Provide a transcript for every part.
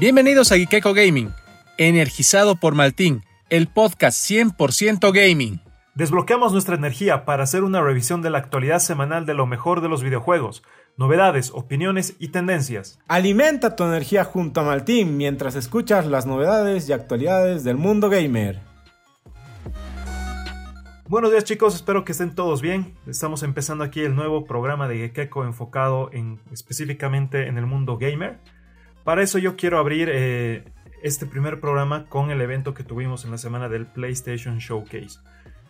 Bienvenidos a Gikeko Gaming, energizado por Maltín, el podcast 100% gaming. Desbloqueamos nuestra energía para hacer una revisión de la actualidad semanal de lo mejor de los videojuegos, novedades, opiniones y tendencias. Alimenta tu energía junto a Maltín mientras escuchas las novedades y actualidades del mundo gamer. Buenos días chicos, espero que estén todos bien. Estamos empezando aquí el nuevo programa de Gekeko enfocado en, específicamente en el mundo gamer. Para eso yo quiero abrir eh, este primer programa con el evento que tuvimos en la semana del PlayStation Showcase,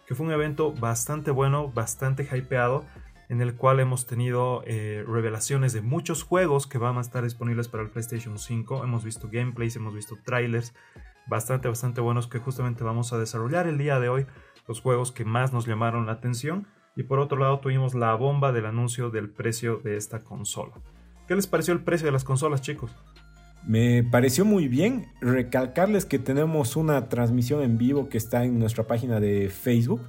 que fue un evento bastante bueno, bastante hypeado, en el cual hemos tenido eh, revelaciones de muchos juegos que van a estar disponibles para el PlayStation 5. Hemos visto gameplays, hemos visto trailers bastante, bastante buenos que justamente vamos a desarrollar el día de hoy, los juegos que más nos llamaron la atención. Y por otro lado tuvimos la bomba del anuncio del precio de esta consola. ¿Qué les pareció el precio de las consolas, chicos? Me pareció muy bien recalcarles que tenemos una transmisión en vivo que está en nuestra página de Facebook,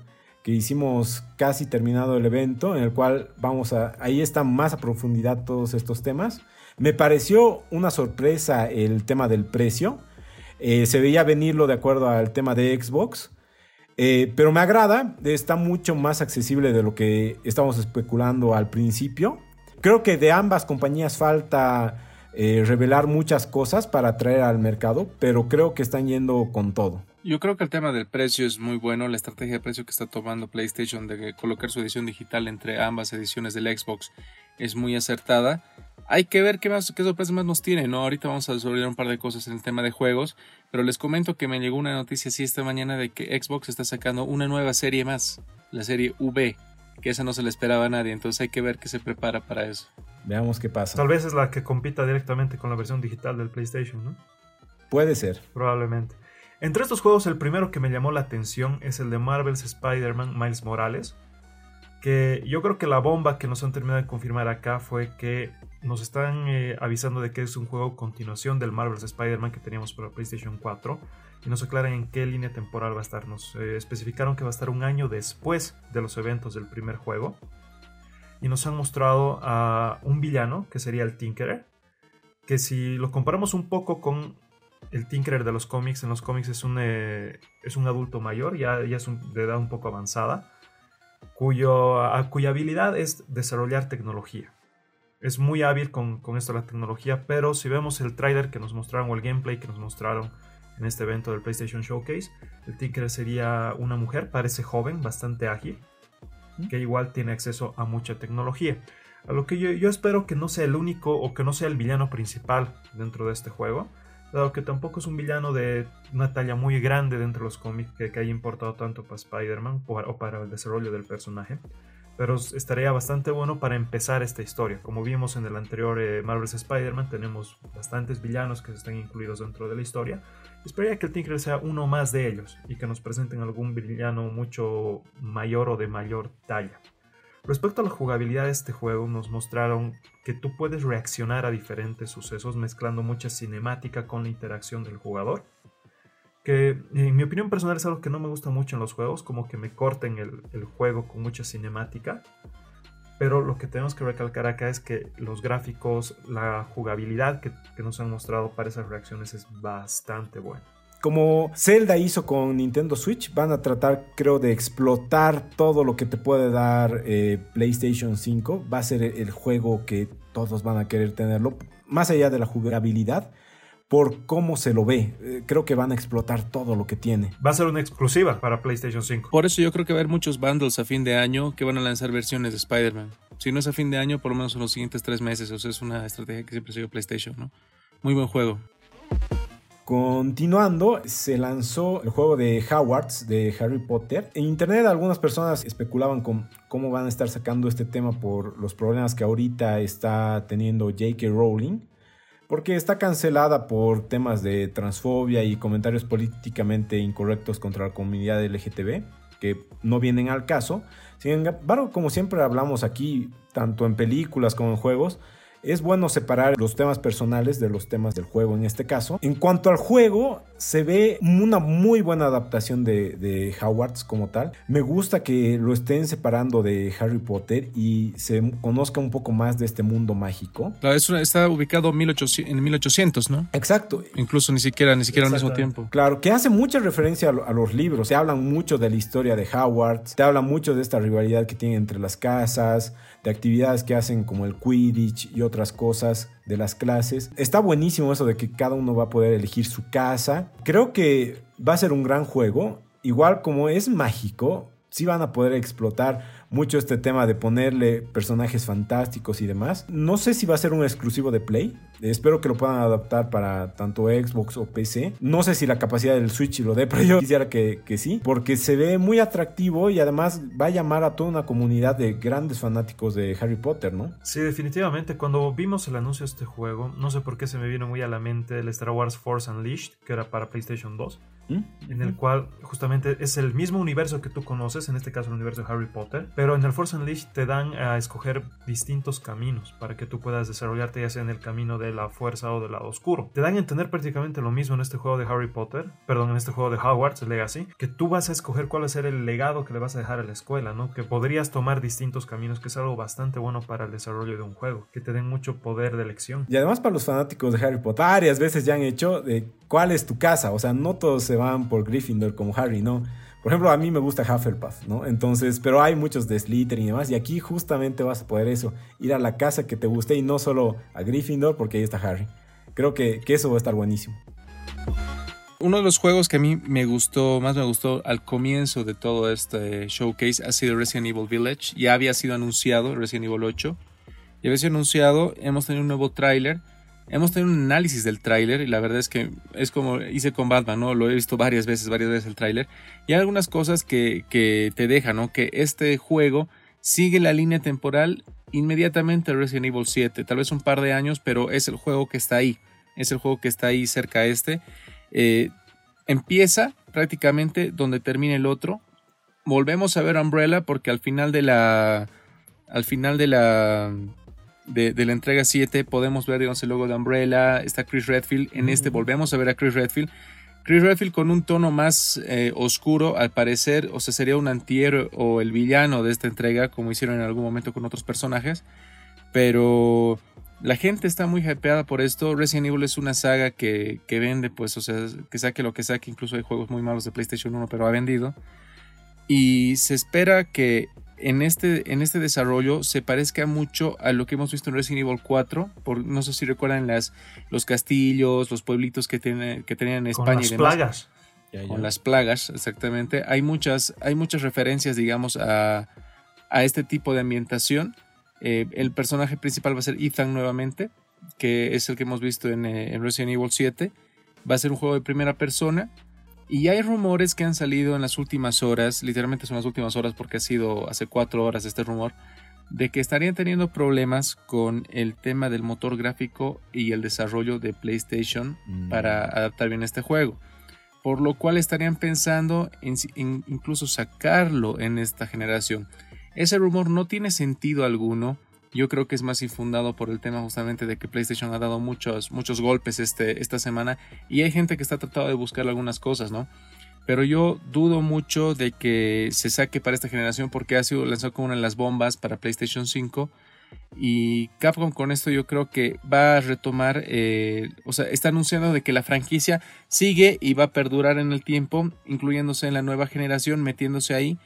que hicimos casi terminado el evento, en el cual vamos a, ahí está más a profundidad todos estos temas. Me pareció una sorpresa el tema del precio. Eh, se veía venirlo de acuerdo al tema de Xbox. Eh, pero me agrada, está mucho más accesible de lo que estábamos especulando al principio. Creo que de ambas compañías falta eh, revelar muchas cosas para atraer al mercado, pero creo que están yendo con todo. Yo creo que el tema del precio es muy bueno, la estrategia de precio que está tomando PlayStation de colocar su edición digital entre ambas ediciones del Xbox es muy acertada. Hay que ver qué, más, qué sorpresas más nos tiene, ¿no? Ahorita vamos a desarrollar un par de cosas en el tema de juegos, pero les comento que me llegó una noticia así esta mañana de que Xbox está sacando una nueva serie más, la serie V, que esa no se le esperaba a nadie, entonces hay que ver qué se prepara para eso. Veamos qué pasa. Tal vez es la que compita directamente con la versión digital del PlayStation, ¿no? Puede ser. Probablemente. Entre estos juegos, el primero que me llamó la atención es el de Marvel's Spider-Man Miles Morales. Que yo creo que la bomba que nos han terminado de confirmar acá fue que nos están eh, avisando de que es un juego continuación del Marvel's Spider-Man que teníamos para PlayStation 4 y nos aclaran en qué línea temporal va a estar. Nos eh, especificaron que va a estar un año después de los eventos del primer juego y nos han mostrado a un villano que sería el Tinkerer, que si lo comparamos un poco con el Tinkerer de los cómics, en los cómics es un, eh, es un adulto mayor, ya, ya es de edad un poco avanzada, cuyo, cuya habilidad es desarrollar tecnología. Es muy hábil con, con esto de la tecnología, pero si vemos el trailer que nos mostraron o el gameplay que nos mostraron en este evento del PlayStation Showcase, el Tinkerer sería una mujer, parece joven, bastante ágil, que igual tiene acceso a mucha tecnología. A lo que yo, espero que no sea el único o que no sea el villano principal dentro de este juego, dado que tampoco es un villano de una talla muy grande dentro de los cómics que, haya importado tanto para Spider-Man o para el desarrollo del personaje pero estaría bastante bueno para empezar esta historia. Como vimos en el anterior eh, Marvel's Spider-Man, tenemos bastantes villanos que están incluidos dentro de la historia. Esperaría que el Tinker sea uno más de ellos y que nos presenten algún villano mucho mayor o de mayor talla. Respecto a la jugabilidad de este juego, nos mostraron que tú puedes reaccionar a diferentes sucesos mezclando mucha cinemática con la interacción del jugador que en mi opinión personal es algo que no me gusta mucho en los juegos, como que me corten el, juego con mucha cinemática. Pero lo que tenemos que recalcar acá es que los gráficos, la jugabilidad que, nos han mostrado para esas reacciones es bastante buena. Como Zelda hizo con Nintendo Switch, van a tratar, creo, de explotar todo lo que te puede dar eh, PlayStation 5. Va a ser el juego que todos van a querer tenerlo, más allá de la jugabilidad por cómo se lo ve. Eh, creo que van a explotar todo lo que tiene. Va a ser una exclusiva para PlayStation 5. Por eso yo creo que va a haber muchos bundles a fin de año que van a lanzar versiones de Spider-Man. Si no es a fin de año, por lo menos en los siguientes tres meses. O sea, es una estrategia que siempre sigue PlayStation, ¿no? Muy buen juego. Continuando, se lanzó el juego de Howards de Harry Potter. En internet algunas personas especulaban con cómo van a estar sacando este tema por los problemas que ahorita está teniendo J.K. Rowling porque está cancelada por temas de transfobia y comentarios políticamente incorrectos contra la comunidad LGTB, que no vienen al caso. Sin embargo, como siempre hablamos aquí, tanto en películas como en juegos, es bueno separar los temas personales de los temas del juego en este caso. En cuanto al juego, se ve una muy buena adaptación de, de Hogwarts como tal. Me gusta que lo estén separando de Harry Potter y se conozca un poco más de este mundo mágico. Claro, está ubicado en 1800, en 1800, ¿no? Exacto. Incluso ni siquiera, ni siquiera al mismo tiempo. Claro, que hace mucha referencia a, a los libros. Se hablan mucho de la historia de Hogwarts, te hablan mucho de esta rivalidad que tiene entre las casas, de actividades que hacen como el Quidditch y otras cosas de las clases. Está buenísimo eso de que cada uno va a poder elegir su casa. Creo que va a ser un gran juego. Igual como es mágico, sí van a poder explotar mucho este tema de ponerle personajes fantásticos y demás. No sé si va a ser un exclusivo de Play. Espero que lo puedan adaptar para tanto Xbox o PC. No sé si la capacidad del Switch lo dé, pero yo quisiera que, que sí, porque se ve muy atractivo y además va a llamar a toda una comunidad de grandes fanáticos de Harry Potter, ¿no? Sí, definitivamente. Cuando vimos el anuncio de este juego, no sé por qué se me vino muy a la mente el Star Wars Force Unleashed, que era para PlayStation 2 en el cual justamente es el mismo universo que tú conoces, en este caso el universo de Harry Potter, pero en el Force Unleashed te dan a escoger distintos caminos para que tú puedas desarrollarte ya sea en el camino de la fuerza o del lado oscuro. Te dan a entender prácticamente lo mismo en este juego de Harry Potter, perdón, en este juego de Hogwarts Legacy, que tú vas a escoger cuál va a ser el legado que le vas a dejar a la escuela, ¿no? Que podrías tomar distintos caminos, que es algo bastante bueno para el desarrollo de un juego, que te den mucho poder de elección. Y además para los fanáticos de Harry Potter, varias veces ya han hecho de cuál es tu casa, o sea, no todos se van por Gryffindor como Harry, ¿no? Por ejemplo, a mí me gusta Hufflepuff, ¿no? Entonces, pero hay muchos de Slytherin y demás, y aquí justamente vas a poder eso, ir a la casa que te guste y no solo a Gryffindor porque ahí está Harry. Creo que, que eso va a estar buenísimo. Uno de los juegos que a mí me gustó, más me gustó al comienzo de todo este showcase ha sido Resident Evil Village. Ya había sido anunciado Resident Evil 8. Ya había sido anunciado, hemos tenido un nuevo tráiler hemos tenido un análisis del tráiler y la verdad es que es como hice con Batman, ¿no? Lo he visto varias veces, varias veces el tráiler. Y hay algunas cosas que, que, te dejan, ¿no? Que este juego sigue la línea temporal inmediatamente Resident Evil 7. Tal vez un par de años, pero es el juego que está ahí. Es el juego que está ahí cerca a este. Eh, empieza prácticamente donde termina el otro. Volvemos a ver Umbrella porque al final de la... Al final de la de, la entrega 7 podemos ver, digamos, el logo de Umbrella, está Chris Redfield, en este volvemos a ver a Chris Redfield. Chris Redfield con un tono más eh, oscuro, al parecer, o sea, sería un antihéroe o el villano de esta entrega, como hicieron en algún momento con otros personajes. Pero la gente está muy hypeada por esto. Resident Evil es una saga que, que, vende, pues, o sea, que saque lo que saque. Incluso hay juegos muy malos de PlayStation 1, pero ha vendido. Y se espera que en este, en este desarrollo se parezca mucho a lo que hemos visto en Resident Evil 4. Por, no sé si recuerdan las, los castillos, los pueblitos que, tiene, que tenían en España. Con las plagas. Con las plagas, exactamente. Hay muchas, hay muchas referencias, digamos, a, a este tipo de ambientación. Eh, el personaje principal va a ser Ethan nuevamente, que es el que hemos visto en, eh, en Resident Evil 7. Va a ser un juego de primera persona y hay rumores que han salido en las últimas horas, literalmente son las últimas horas porque ha sido hace cuatro horas este rumor, de que estarían teniendo problemas con el tema del motor gráfico y el desarrollo de PlayStation mm. para adaptar bien este juego. Por lo cual estarían pensando en, incluso sacarlo en esta generación. Ese rumor no tiene sentido alguno yo creo que es más infundado por el tema justamente de que PlayStation ha dado muchos, muchos golpes este, esta semana y hay gente que está tratando de buscar algunas cosas, ¿no? Pero yo dudo mucho de que se saque para esta generación porque ha sido lanzado como una de las bombas para PlayStation 5 y Capcom con esto yo creo que va a retomar, eh, o sea, está anunciando de que la franquicia sigue y va a perdurar en el tiempo, incluyéndose en la nueva generación, metiéndose ahí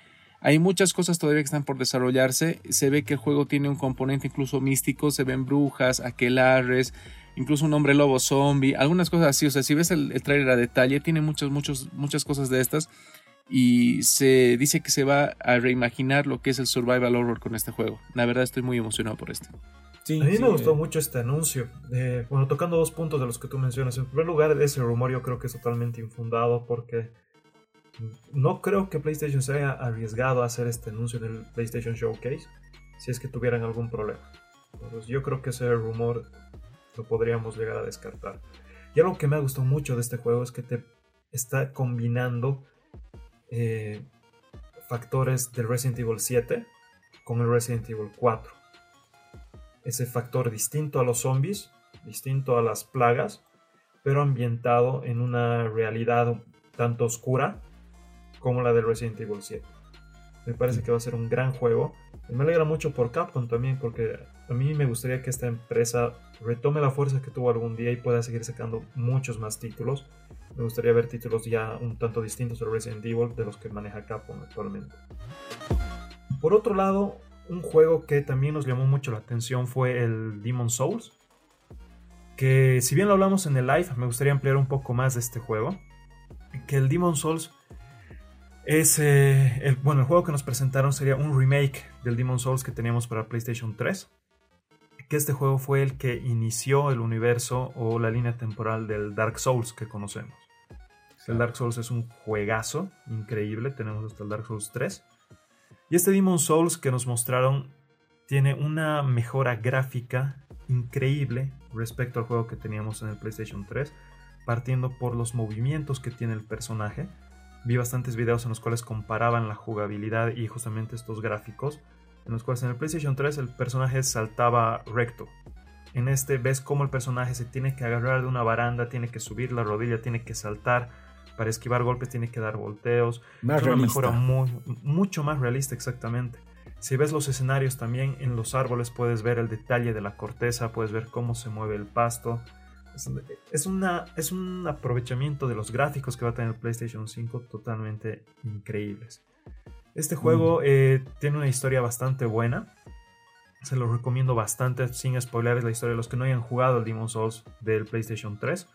hay muchas cosas todavía que están por desarrollarse. Se ve que el juego tiene un componente incluso místico. Se ven brujas, aquelares, incluso un hombre lobo zombie, algunas cosas así. O sea, si ves el, trailer a detalle, tiene muchas, muchas, muchas cosas de estas. Y se dice que se va a reimaginar lo que es el survival horror con este juego. La verdad estoy muy emocionado por este. Sí, a mí me gustó mucho este anuncio. bueno, tocando dos puntos de los que tú mencionas. En primer lugar, ese rumor yo creo que es totalmente infundado porque no creo que PlayStation se haya arriesgado a hacer este anuncio en el PlayStation Showcase si es que tuvieran algún problema. Entonces, yo creo que ese rumor lo podríamos llegar a descartar. Y algo que me ha gustado mucho de este juego es que te está combinando eh, factores del Resident Evil 7 con el Resident Evil 4. Ese factor distinto a los zombies, distinto a las plagas, pero ambientado en una realidad tanto oscura como la de Resident Evil 7. Me parece que va a ser un gran juego. Y me alegra mucho por Capcom también, porque a mí me gustaría que esta empresa retome la fuerza que tuvo algún día y pueda seguir sacando muchos más títulos. Me gustaría ver títulos ya un tanto distintos de Resident Evil de los que maneja Capcom actualmente. Por otro lado, un juego que también nos llamó mucho la atención fue el Demon Souls. Que si bien lo hablamos en el live, me gustaría ampliar un poco más de este juego. Que el Demon Souls es eh, el, bueno, el juego que nos presentaron sería un remake del Demon Souls que teníamos para PlayStation 3. Que este juego fue el que inició el universo o la línea temporal del Dark Souls que conocemos. El Dark Souls es un juegazo increíble, tenemos hasta el Dark Souls 3. Y este Demon Souls que nos mostraron tiene una mejora gráfica increíble respecto al juego que teníamos en el PlayStation 3, partiendo por los movimientos que tiene el personaje vi bastantes videos en los cuales comparaban la jugabilidad y justamente estos gráficos, en los cuales en el PlayStation 3 el personaje saltaba recto. En este ves cómo el personaje se tiene que agarrar de una baranda, tiene que subir la rodilla, tiene que saltar, para esquivar golpes tiene que dar volteos. Más es una realista. mejora muy, mucho más realista exactamente. Si ves los escenarios también en los árboles puedes ver el detalle de la corteza, puedes ver cómo se mueve el pasto. Es, una, es un aprovechamiento de los gráficos que va a tener PlayStation 5 totalmente increíbles. Este juego eh, tiene una historia bastante buena. Se lo recomiendo bastante, sin spoilers la historia de los que no hayan jugado el Demon Souls del PlayStation 3.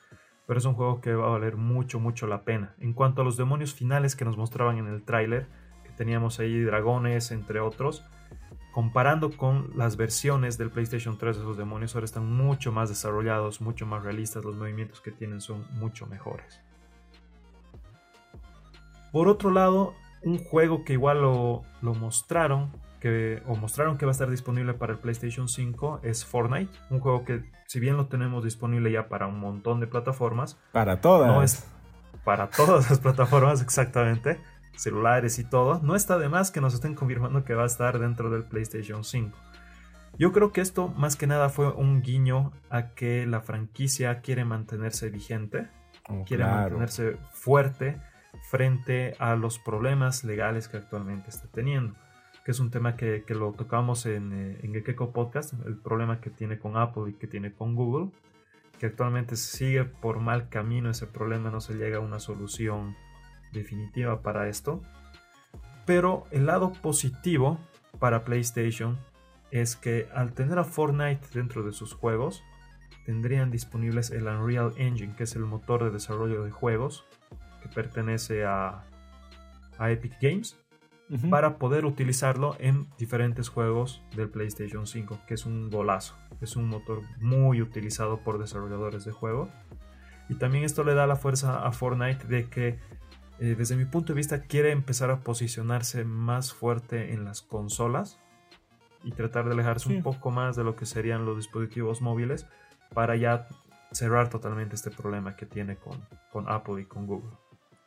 Pero es un juego que va a valer mucho, mucho la pena. En cuanto a los demonios finales que nos mostraban en el tráiler, que teníamos ahí dragones, entre otros, comparando con las versiones del PlayStation 3 de esos demonios, ahora están mucho más desarrollados, mucho más realistas, los movimientos que tienen son mucho mejores. Por otro lado, un juego que igual lo, lo mostraron, que, o mostraron que va a estar disponible para el PlayStation 5, es Fortnite, un juego que si bien lo tenemos disponible ya para un montón de plataformas, Para todas. no es para todas las plataformas exactamente, celulares y todo, no está de más que nos estén confirmando que va a estar dentro del PlayStation 5. Yo creo que esto más que nada fue un guiño a que la franquicia quiere mantenerse vigente, Oh, quiere claro. mantenerse fuerte frente a los problemas legales que actualmente está teniendo. Que es un tema que, que lo tocamos en, eh, en Gekeko Podcast, el problema que tiene con Apple y que tiene con Google, que actualmente sigue por mal camino ese problema, no se llega a una solución definitiva para esto. Pero el lado positivo para PlayStation es que al tener a Fortnite dentro de sus juegos, tendrían disponibles el Unreal Engine, que es el motor de desarrollo de juegos que pertenece a, a Epic Games, para poder utilizarlo en diferentes juegos del PlayStation 5, que es un golazo. Es un motor muy utilizado por desarrolladores de juegos. Y también esto le da la fuerza a Fortnite de que, eh, desde mi punto de vista, quiere empezar a posicionarse más fuerte en las consolas y tratar de alejarse Sí. un poco más de lo que serían los dispositivos móviles para ya cerrar totalmente este problema que tiene con, con Apple y con Google.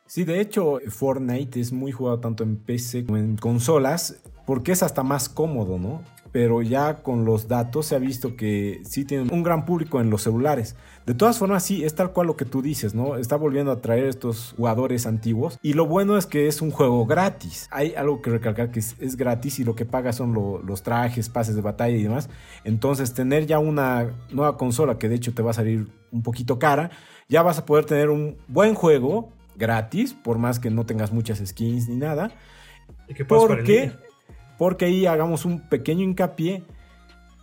Sí, de hecho, Fortnite es muy jugado tanto en PC como en consolas porque es hasta más cómodo, ¿no? Pero ya con los datos se ha visto que sí tienen un gran público en los celulares. De todas formas, sí, es tal cual lo que tú dices, ¿no? Está volviendo a traer estos jugadores antiguos. Y lo bueno es que es un juego gratis. Hay algo que recalcar que es, es gratis y lo que paga son lo- los trajes, pases de batalla y demás. Entonces, tener ya una nueva consola que de hecho te va a salir un poquito cara, ya vas a poder tener un buen juego gratis, por más que no tengas muchas skins ni nada. Y en Porque. Porque ahí hagamos un pequeño hincapié.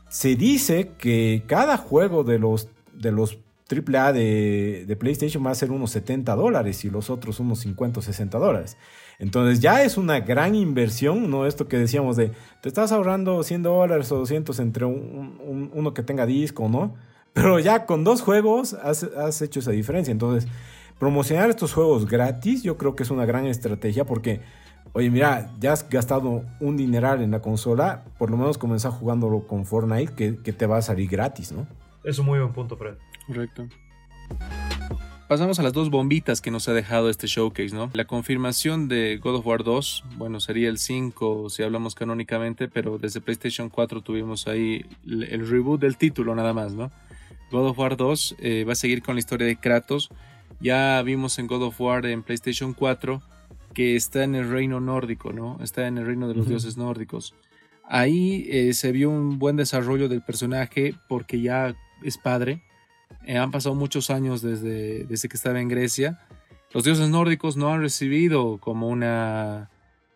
Se dice que cada juego de los, de los AAA de, PlayStation va a ser unos 70 dólares y los otros unos 50 o 60 dólares. Entonces ya es una gran inversión, ¿no? Esto que decíamos de, te estás ahorrando 100 dólares o 200 entre un- un- uno que tenga disco, ¿no? Pero ya con dos juegos has hecho esa diferencia. Entonces, promocionar estos juegos gratis yo creo que es una gran estrategia porque, oye, mira, ya has gastado un dineral en la consola, por lo menos comenzar jugándolo con Fortnite que, que te va a salir gratis, ¿no? Es un muy buen punto, Fred. Correcto. Pasamos a las dos bombitas que nos ha dejado este showcase, ¿no? La confirmación de God of War 2, bueno, sería el 5 si hablamos canónicamente, pero desde PlayStation 4 tuvimos ahí el, el reboot del título nada más, ¿no? God of War 2 eh, va a seguir con la historia de Kratos. Ya vimos en God of War en PlayStation 4 que está en el reino nórdico, ¿no? Está en el reino de los dioses nórdicos. Ahí eh, se vio un buen desarrollo del personaje porque ya es padre. Eh, han pasado muchos años desde, desde que estaba en Grecia. Los dioses nórdicos no han recibido como una,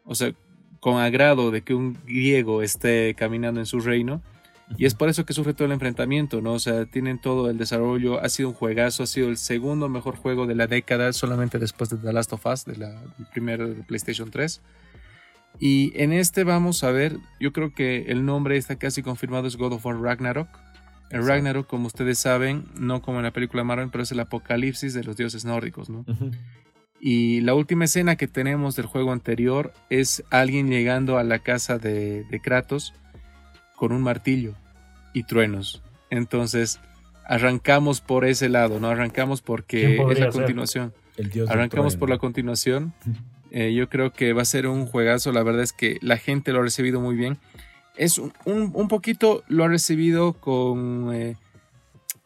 o sea, con agrado de que un griego esté caminando en su reino. Y es por eso que sufre todo el enfrentamiento, ¿no? O sea, tienen todo el desarrollo, ha sido un juegazo, ha sido el segundo mejor juego de la década, solamente después de The Last of Us, de la, del primer PlayStation 3. Y en este vamos a ver, yo creo que el nombre está casi confirmado, es God of War Ragnarok. El Ragnarok, como ustedes saben, no como en la película Marvel, pero es el apocalipsis de los dioses nórdicos, ¿no? Y la última escena que tenemos del juego anterior es alguien llegando a la casa de, de Kratos con un martillo y truenos. Entonces, arrancamos por ese lado, ¿no? Arrancamos porque es la continuación. arrancamos por la continuación. Eh, yo creo que va a ser un juegazo. La verdad es que la gente lo ha recibido muy bien. Es un, un, poquito lo ha recibido con eh,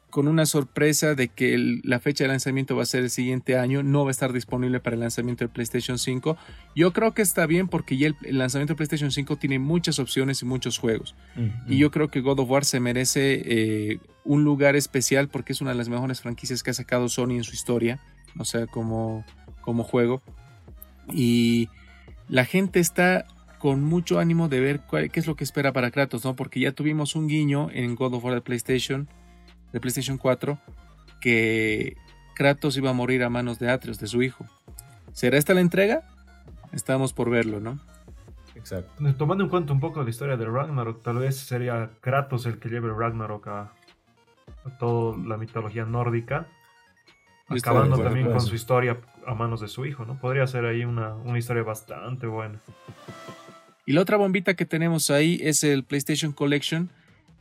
con una sorpresa de que la fecha de lanzamiento va a ser el siguiente año, no va a estar disponible para el lanzamiento del PlayStation 5. Yo creo que está bien porque ya el, lanzamiento del PlayStation 5 tiene muchas opciones y muchos juegos. Mm, y mm. yo creo que God of War se merece eh, un lugar especial porque es una de las mejores franquicias que ha sacado Sony en su historia, o sea, como, como juego. Y la gente está con mucho ánimo de ver qué es lo que espera para Kratos, ¿no? Porque ya tuvimos un guiño en God of War de PlayStation de PlayStation 4 que Kratos iba a morir a manos de Atreus, de su hijo. ¿Será esta la entrega? Estamos por verlo, ¿no? Exacto. Eh, tomando en cuenta un poco la historia de Ragnarok, tal vez sería Kratos el que lleve Ragnarok a, toda la mitología nórdica, acabando también con su historia a manos de su hijo, ¿no? Podría ser ahí una, una historia bastante buena. Y la otra bombita que tenemos ahí es el PlayStation Collection,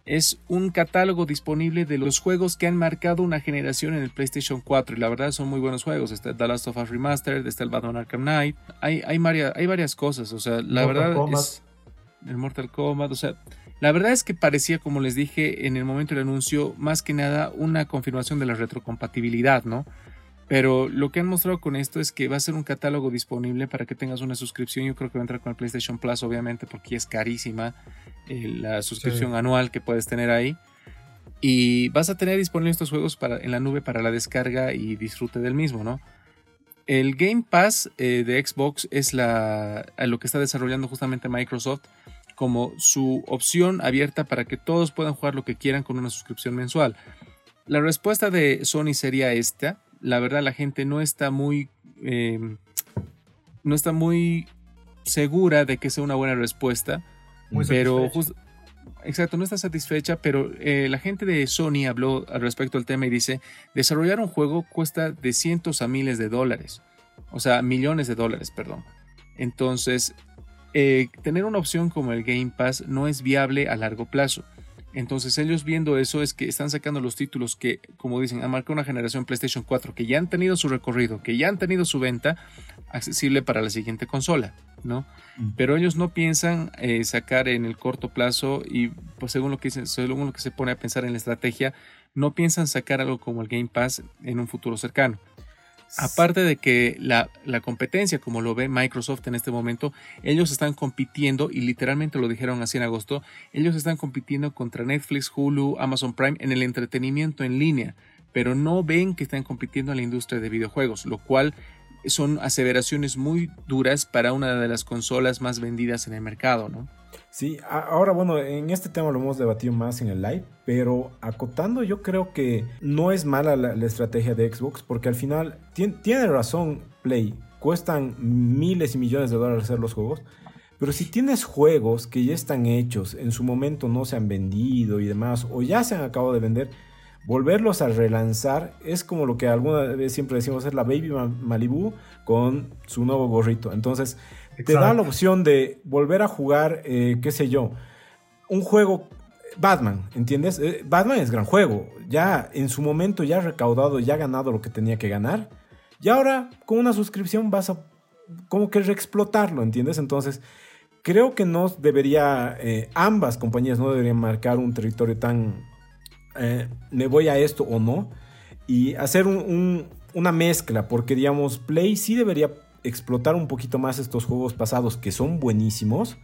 es un catálogo disponible de los juegos que han marcado una generación en el PlayStation 4 y la verdad son muy buenos juegos. Está The Last of Us Remastered, está el Batman Arkham Knight, hay, hay, varias, hay varias cosas, o sea, la verdad es el Mortal Kombat, o sea, la verdad es que parecía, como les dije en el momento del anuncio, más que nada una confirmación de la retrocompatibilidad, ¿no? Pero lo que han mostrado con esto es que va a ser un catálogo disponible para que tengas una suscripción. Yo creo que va a entrar con el PlayStation Plus, obviamente, porque es carísima eh, la suscripción anual que puedes tener ahí. Y vas a tener disponibles estos juegos para, en la nube para la descarga y disfrute del mismo, ¿no? El Game Pass eh, de Xbox es la, lo que está desarrollando justamente Microsoft como su opción abierta para que todos puedan jugar lo que quieran con una suscripción mensual. La respuesta de Sony sería esta la verdad la gente no está muy, em, no está muy segura de que sea una buena respuesta. pero exacto, no está satisfecha, pero eh, la gente de Sony habló al respecto del tema y dice, desarrollar un juego cuesta de cientos a miles de dólares, o sea, millones de dólares, perdón. Entonces, eh, tener una opción como el Game Pass no es viable a largo plazo. Entonces ellos viendo eso es que están sacando los títulos que, como dicen, han marcado una generación PlayStation 4, que ya han tenido su recorrido, que ya han tenido su venta accesible para la siguiente consola, ¿no? Mm. Pero ellos no piensan eh, sacar en el corto plazo y pues según lo que según lo que se pone a pensar en la estrategia, no piensan sacar algo como el Game Pass en un futuro cercano. Aparte de que la, competencia, como lo ve Microsoft en este momento, ellos están compitiendo, y literalmente lo dijeron así en agosto, ellos están compitiendo contra Netflix, Hulu, Amazon Prime en el entretenimiento en línea, pero no ven que están compitiendo en la industria de videojuegos, lo cual son aseveraciones muy duras para una de las consolas más vendidas en el mercado, ¿no? Sí, ahora bueno, en este tema lo hemos debatido más en el live, pero acotando yo creo que no es mala la, estrategia de Xbox porque al final tiene, razón Play, cuestan miles y millones de dólares hacer los juegos, pero si tienes juegos que ya están hechos, en su momento no se han vendido y demás, o ya se han acabado de vender, volverlos a relanzar es como lo que alguna vez siempre decimos es la Baby Malibu con su nuevo gorrito. Entonces, te da la opción de volver a jugar, eh, qué sé yo, un juego Batman, ¿entiendes? Eh, Batman es gran juego, ya en su momento ya ha recaudado, ya ha ganado lo que tenía que ganar, y ahora con una suscripción vas a como que reexplotarlo, ¿entiendes? Entonces, creo que no debería, eh, ambas compañías no deberían marcar un territorio tan eh, me voy a esto o no. Y hacer una mezcla, porque digamos, Play sí debería explotar un poquito más estos juegos pasados que son buenísimos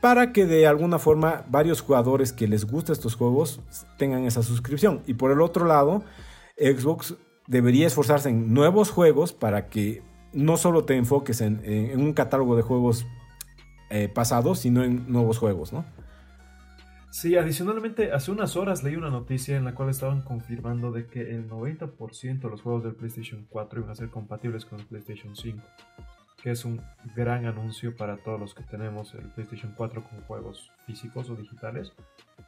para que de alguna forma varios jugadores que les gusta estos juegos tengan esa suscripción. Y por el otro lado, Xbox debería esforzarse en nuevos juegos para que no solo te enfoques en, un catálogo de juegos eh, pasados, sino en nuevos juegos, ¿no? Sí, adicionalmente, hace unas horas leí una noticia en la cual estaban confirmando de que el 90% de los juegos del PlayStation 4 iban a ser compatibles con el PlayStation 5 que es un gran anuncio para todos los que tenemos el PlayStation 4 con juegos físicos o digitales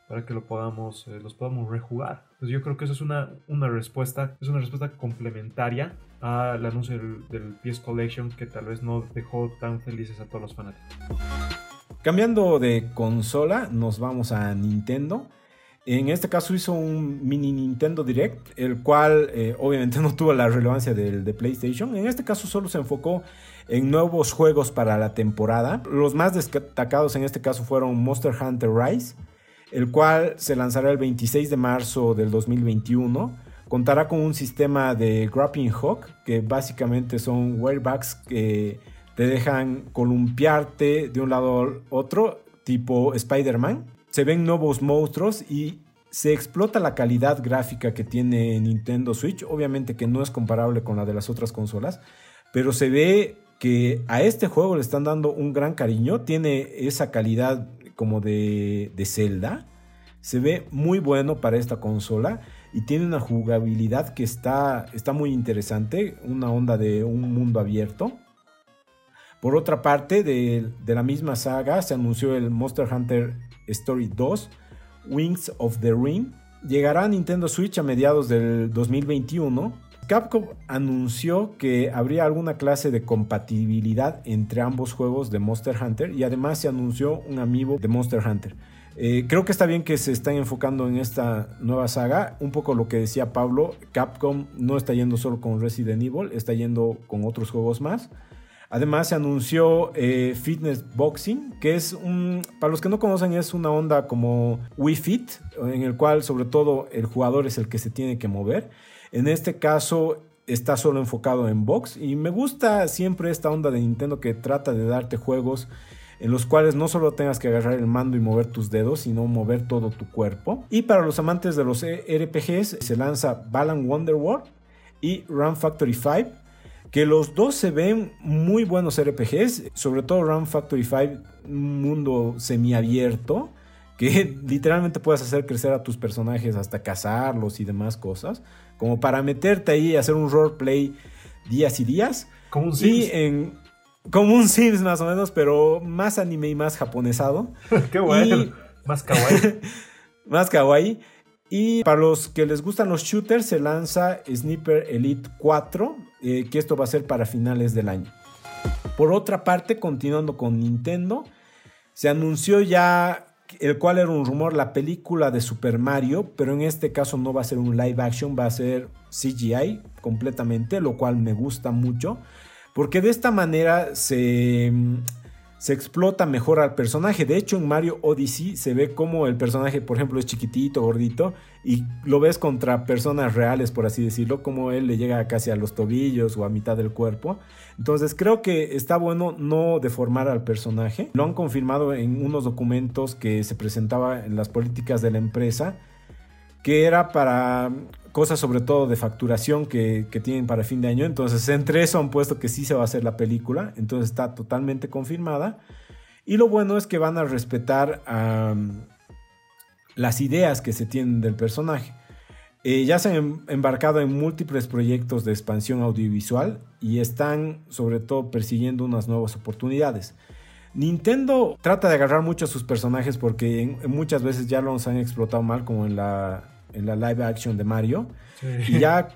para que lo podamos, eh, los podamos rejugar. Pues yo creo que eso es una, una respuesta, es una respuesta complementaria al anuncio del, del PS Collection que tal vez no dejó tan felices a todos los fanáticos. Cambiando de consola, nos vamos a Nintendo. En este caso hizo un mini Nintendo Direct, el cual eh, obviamente no tuvo la relevancia del de PlayStation. En este caso solo se enfocó en nuevos juegos para la temporada. Los más destacados en este caso fueron Monster Hunter Rise, el cual se lanzará el 26 de marzo del 2021. Contará con un sistema de grappling hook, que básicamente son wirebacks que te dejan columpiarte de un lado al otro, tipo Spider-Man. Se ven nuevos monstruos y se explota la calidad gráfica que tiene Nintendo Switch. Obviamente que no es comparable con la de las otras consolas, pero se ve que a este juego le están dando un gran cariño. Tiene esa calidad como de, de Zelda. Se ve muy bueno para esta consola y tiene una jugabilidad que está, está muy interesante. Una onda de un mundo abierto. Por otra parte, de, la misma saga se anunció el Monster Hunter Story 2, Wings of the Ring. Llegará a Nintendo Switch a mediados del 2021 Capcom anunció que habría alguna clase de compatibilidad entre ambos juegos de Monster Hunter y además se anunció un amiibo de Monster Hunter. Eh, creo que está bien que se están enfocando en esta nueva saga. Un poco lo que decía Pablo, Capcom no está yendo solo con Resident Evil, está yendo con otros juegos más. Además se anunció eh, Fitness Boxing, que es un, para los que no conocen, es una onda como Wii Fit, en el cual sobre todo el jugador es el que se tiene que mover. En este caso está solo enfocado en box y me gusta siempre esta onda de Nintendo que trata de darte juegos en los cuales no solo tengas que agarrar el mando y mover tus dedos, sino mover todo tu cuerpo. Y para los amantes de los RPGs se lanza Balan Wonderworld y Run Factory 5, que los dos se ven muy buenos RPGs, sobre todo Run Factory 5, un mundo semiabierto que literalmente puedes hacer crecer a tus personajes hasta cazarlos y demás cosas como para meterte ahí y hacer un roleplay días y días. Como un Sims. en, como un Sims más o menos, pero más anime y más japonesado. Qué bueno. más kawaii. más kawaii. Y para los que les gustan los shooters, se lanza Sniper Elite 4, eh, que esto va a ser para finales del año. Por otra parte, continuando con Nintendo, se anunció ya el cual era un rumor, la película de Super Mario, pero en este caso no va a ser un live action, va a ser CGI completamente, lo cual me gusta mucho, porque de esta manera se, se explota mejor al personaje. De hecho, en Mario Odyssey se ve como el personaje, por ejemplo, es chiquitito, gordito, y lo ves contra personas reales, por así decirlo, como él le llega casi a los tobillos o a mitad del cuerpo. Entonces creo que está bueno no deformar al personaje. Lo han confirmado en unos documentos que se presentaba en las políticas de la empresa, que era para cosas sobre todo de facturación que, tienen para fin de año. Entonces entre eso han puesto que sí se va a hacer la película. Entonces está totalmente confirmada. Y lo bueno es que van a respetar las ideas que se tienen del personaje. Eh, ya se han embarcado en múltiples proyectos de expansión audiovisual y están sobre todo persiguiendo unas nuevas oportunidades. Nintendo trata de agarrar mucho a sus personajes porque muchas veces ya los han explotado mal, como en la, en la live action de Mario. Y ya,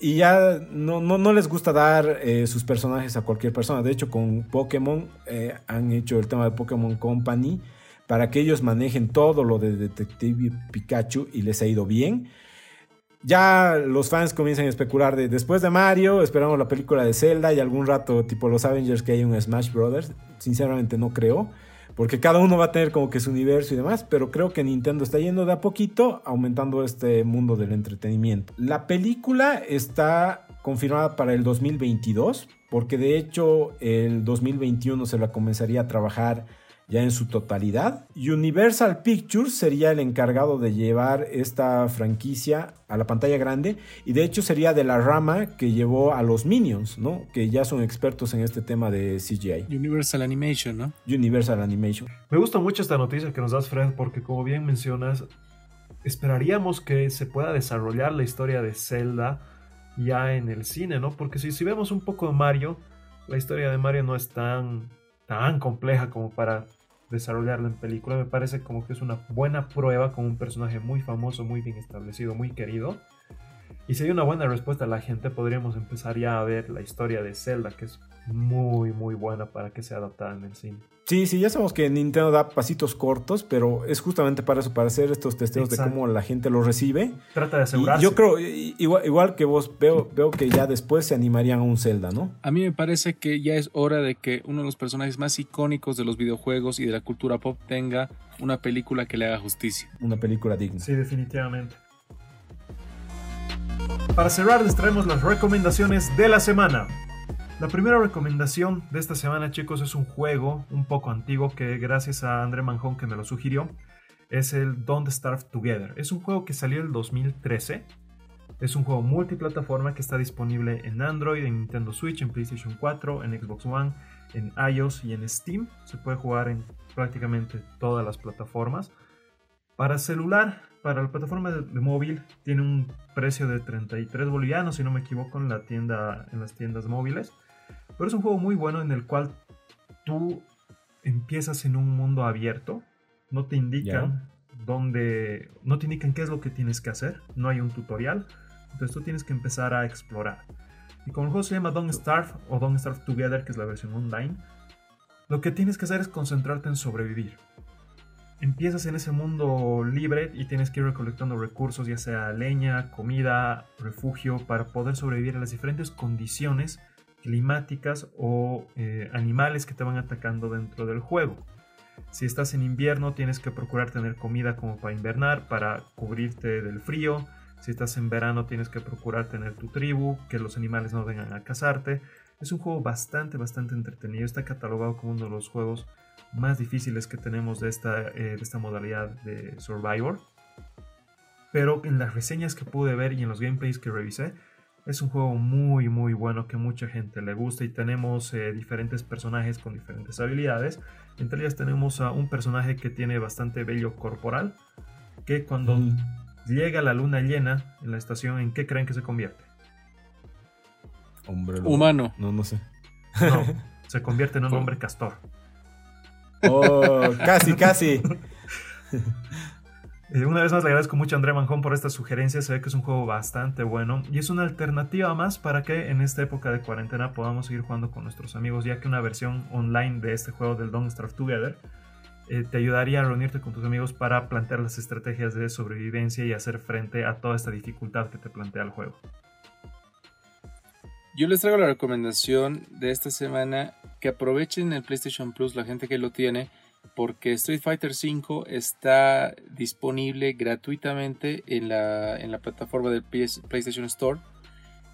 y ya no, no, les gusta dar eh, sus personajes a cualquier persona. De hecho, con Pokémon eh, han hecho el tema de Pokémon Company para que ellos manejen todo lo de Detective Pikachu y les ha ido bien ya los fans comienzan a especular de después de Mario, esperamos la película de Zelda y algún rato tipo los Avengers que hay un Smash Brothers. Sinceramente no creo. Porque cada uno va a tener como que su universo y demás, pero creo que Nintendo está yendo de a poquito aumentando este mundo del entretenimiento. La película está confirmada para el 2022, porque de hecho el 2021 se la comenzaría a trabajar ya en su totalidad. Universal Pictures sería el encargado de llevar esta franquicia a la pantalla grande y de hecho sería de la rama que llevó a los Minions, ¿no? Que ya son expertos en este tema de CGI. Universal Animation, ¿no? Universal Animation. Me gusta mucho esta noticia que nos das, Fred, porque como bien mencionas, esperaríamos que se pueda desarrollar la historia de Zelda ya en el cine, ¿no? Porque si, si vemos un poco de Mario, la historia de Mario no es tan tan compleja como para desarrollarla en película. Me parece como que es una buena prueba con un personaje muy famoso, muy bien establecido, muy querido. Y si hay una buena respuesta a la gente, podríamos empezar ya a ver la historia de Zelda, que es muy, muy buena para que sea adaptada en el cine. Sí, sí, ya sabemos que Nintendo da pasitos cortos, pero es justamente para eso, para hacer estos testeos de cómo la gente lo recibe. Trata de asegurarse. yo creo, igual, igual, que vos, veo, veo que ya después se animarían a un Zelda, ¿no? A mí me parece que ya es hora de que uno de los personajes más icónicos de los videojuegos y de la cultura pop tenga una película que le haga justicia. Una película digna. Sí, definitivamente. Para cerrar, les traemos las recomendaciones de la semana. La primera recomendación de esta semana, chicos, es un juego un poco antiguo que gracias a André Manjón que me lo sugirió. Es el Don't Starve Together. Es un juego que salió en el 2013. Es un juego multiplataforma que está disponible en Android, en Nintendo Switch, en PlayStation 4, en Xbox One, en iOS y en Steam. Se puede jugar en prácticamente todas las plataformas. Para celular, para la plataforma de, móvil, tiene un precio de 33 bolivianos, si no me equivoco, en, la tienda, en las tiendas móviles. Pero es un juego muy bueno en el cual tú empiezas en un mundo abierto. No te indican dónde. No te indican qué es lo que tienes que hacer. No hay un tutorial. Entonces tú tienes que empezar a explorar. Y como el juego se llama Don't Starve o Don't Starve Together, que es la versión online, lo que tienes que hacer es concentrarte en sobrevivir. Empiezas en ese mundo libre y tienes que ir recolectando recursos, ya sea leña, comida, refugio, para poder sobrevivir a las diferentes condiciones climáticas o eh, animales que te van atacando dentro del juego. Si estás en invierno tienes que procurar tener comida como para invernar, para cubrirte del frío. Si estás en verano tienes que procurar tener tu tribu, que los animales no vengan a cazarte. Es un juego bastante, bastante entretenido. Está catalogado como uno de los juegos más difíciles que tenemos de esta, eh, de esta modalidad de Survivor. Pero en las reseñas que pude ver y en los gameplays que revisé, es un juego muy muy bueno que mucha gente le gusta y tenemos eh, diferentes personajes con diferentes habilidades. Entre ellas tenemos a un personaje que tiene bastante vello corporal, que cuando llega la luna llena en la estación, ¿en qué creen que se convierte? Hombre Humano. No, no sé. No, se convierte en un hombre castor. Oh, casi, casi. Eh, una vez más le agradezco mucho a André Manjón por esta sugerencia, se ve que es un juego bastante bueno y es una alternativa más para que en esta época de cuarentena podamos seguir jugando con nuestros amigos, ya que una versión online de este juego del Don't Starve Together eh, te ayudaría a reunirte con tus amigos para plantear las estrategias de sobrevivencia y hacer frente a toda esta dificultad que te plantea el juego. Yo les traigo la recomendación de esta semana que aprovechen el PlayStation Plus, la gente que lo tiene, porque Street Fighter V está disponible gratuitamente en la, en la plataforma del PlayStation Store.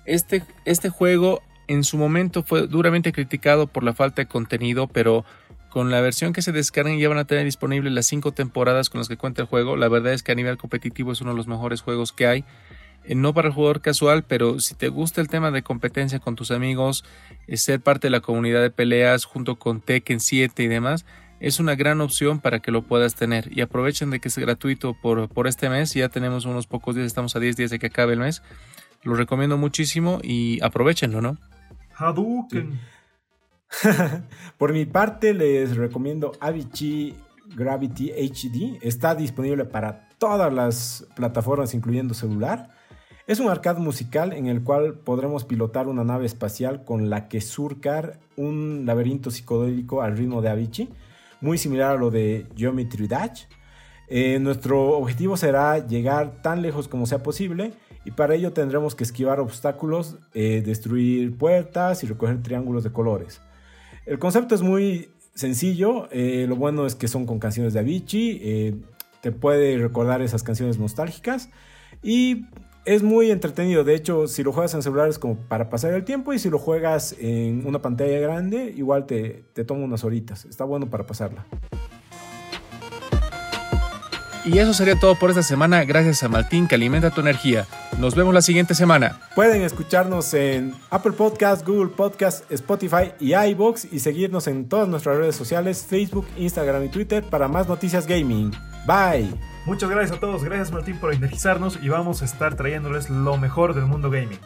Este, este juego en su momento fue duramente criticado por la falta de contenido, pero con la versión que se descarguen ya van a tener disponible las 5 temporadas con las que cuenta el juego. La verdad es que a nivel competitivo es uno de los mejores juegos que hay. Eh, no para el jugador casual, pero si te gusta el tema de competencia con tus amigos, eh, ser parte de la comunidad de peleas junto con Tekken 7 y demás, es una gran opción para que lo puedas tener. Y aprovechen de que es gratuito por, por este mes. Ya tenemos unos pocos días, estamos a 10 días de que acabe el mes. Lo recomiendo muchísimo y aprovechenlo, ¿no? Hadouken. por mi parte, les recomiendo Avicii Gravity HD. Está disponible para todas las plataformas, incluyendo celular. Es un arcade musical en el cual podremos pilotar una nave espacial con la que surcar un laberinto psicodélico al ritmo de Avicii muy similar a lo de Geometry Dash. Eh, nuestro objetivo será llegar tan lejos como sea posible y para ello tendremos que esquivar obstáculos, eh, destruir puertas y recoger triángulos de colores. El concepto es muy sencillo. Eh, lo bueno es que son con canciones de Avicii. Te puede recordar esas canciones nostálgicas. Y es muy entretenido. De hecho, si lo juegas en celular es como para pasar el tiempo. Y si lo juegas en una pantalla grande, igual te, te toma unas horitas. Está bueno para pasarla. Y eso sería todo por esta semana, gracias a Martín que alimenta tu energía. Nos vemos la siguiente semana. Pueden escucharnos en Apple Podcast, Google Podcast, Spotify y iBox y seguirnos en todas nuestras redes sociales, Facebook, Instagram y Twitter para más noticias gaming. Bye. Muchas gracias a todos, gracias Martín por energizarnos y vamos a estar trayéndoles lo mejor del mundo gaming.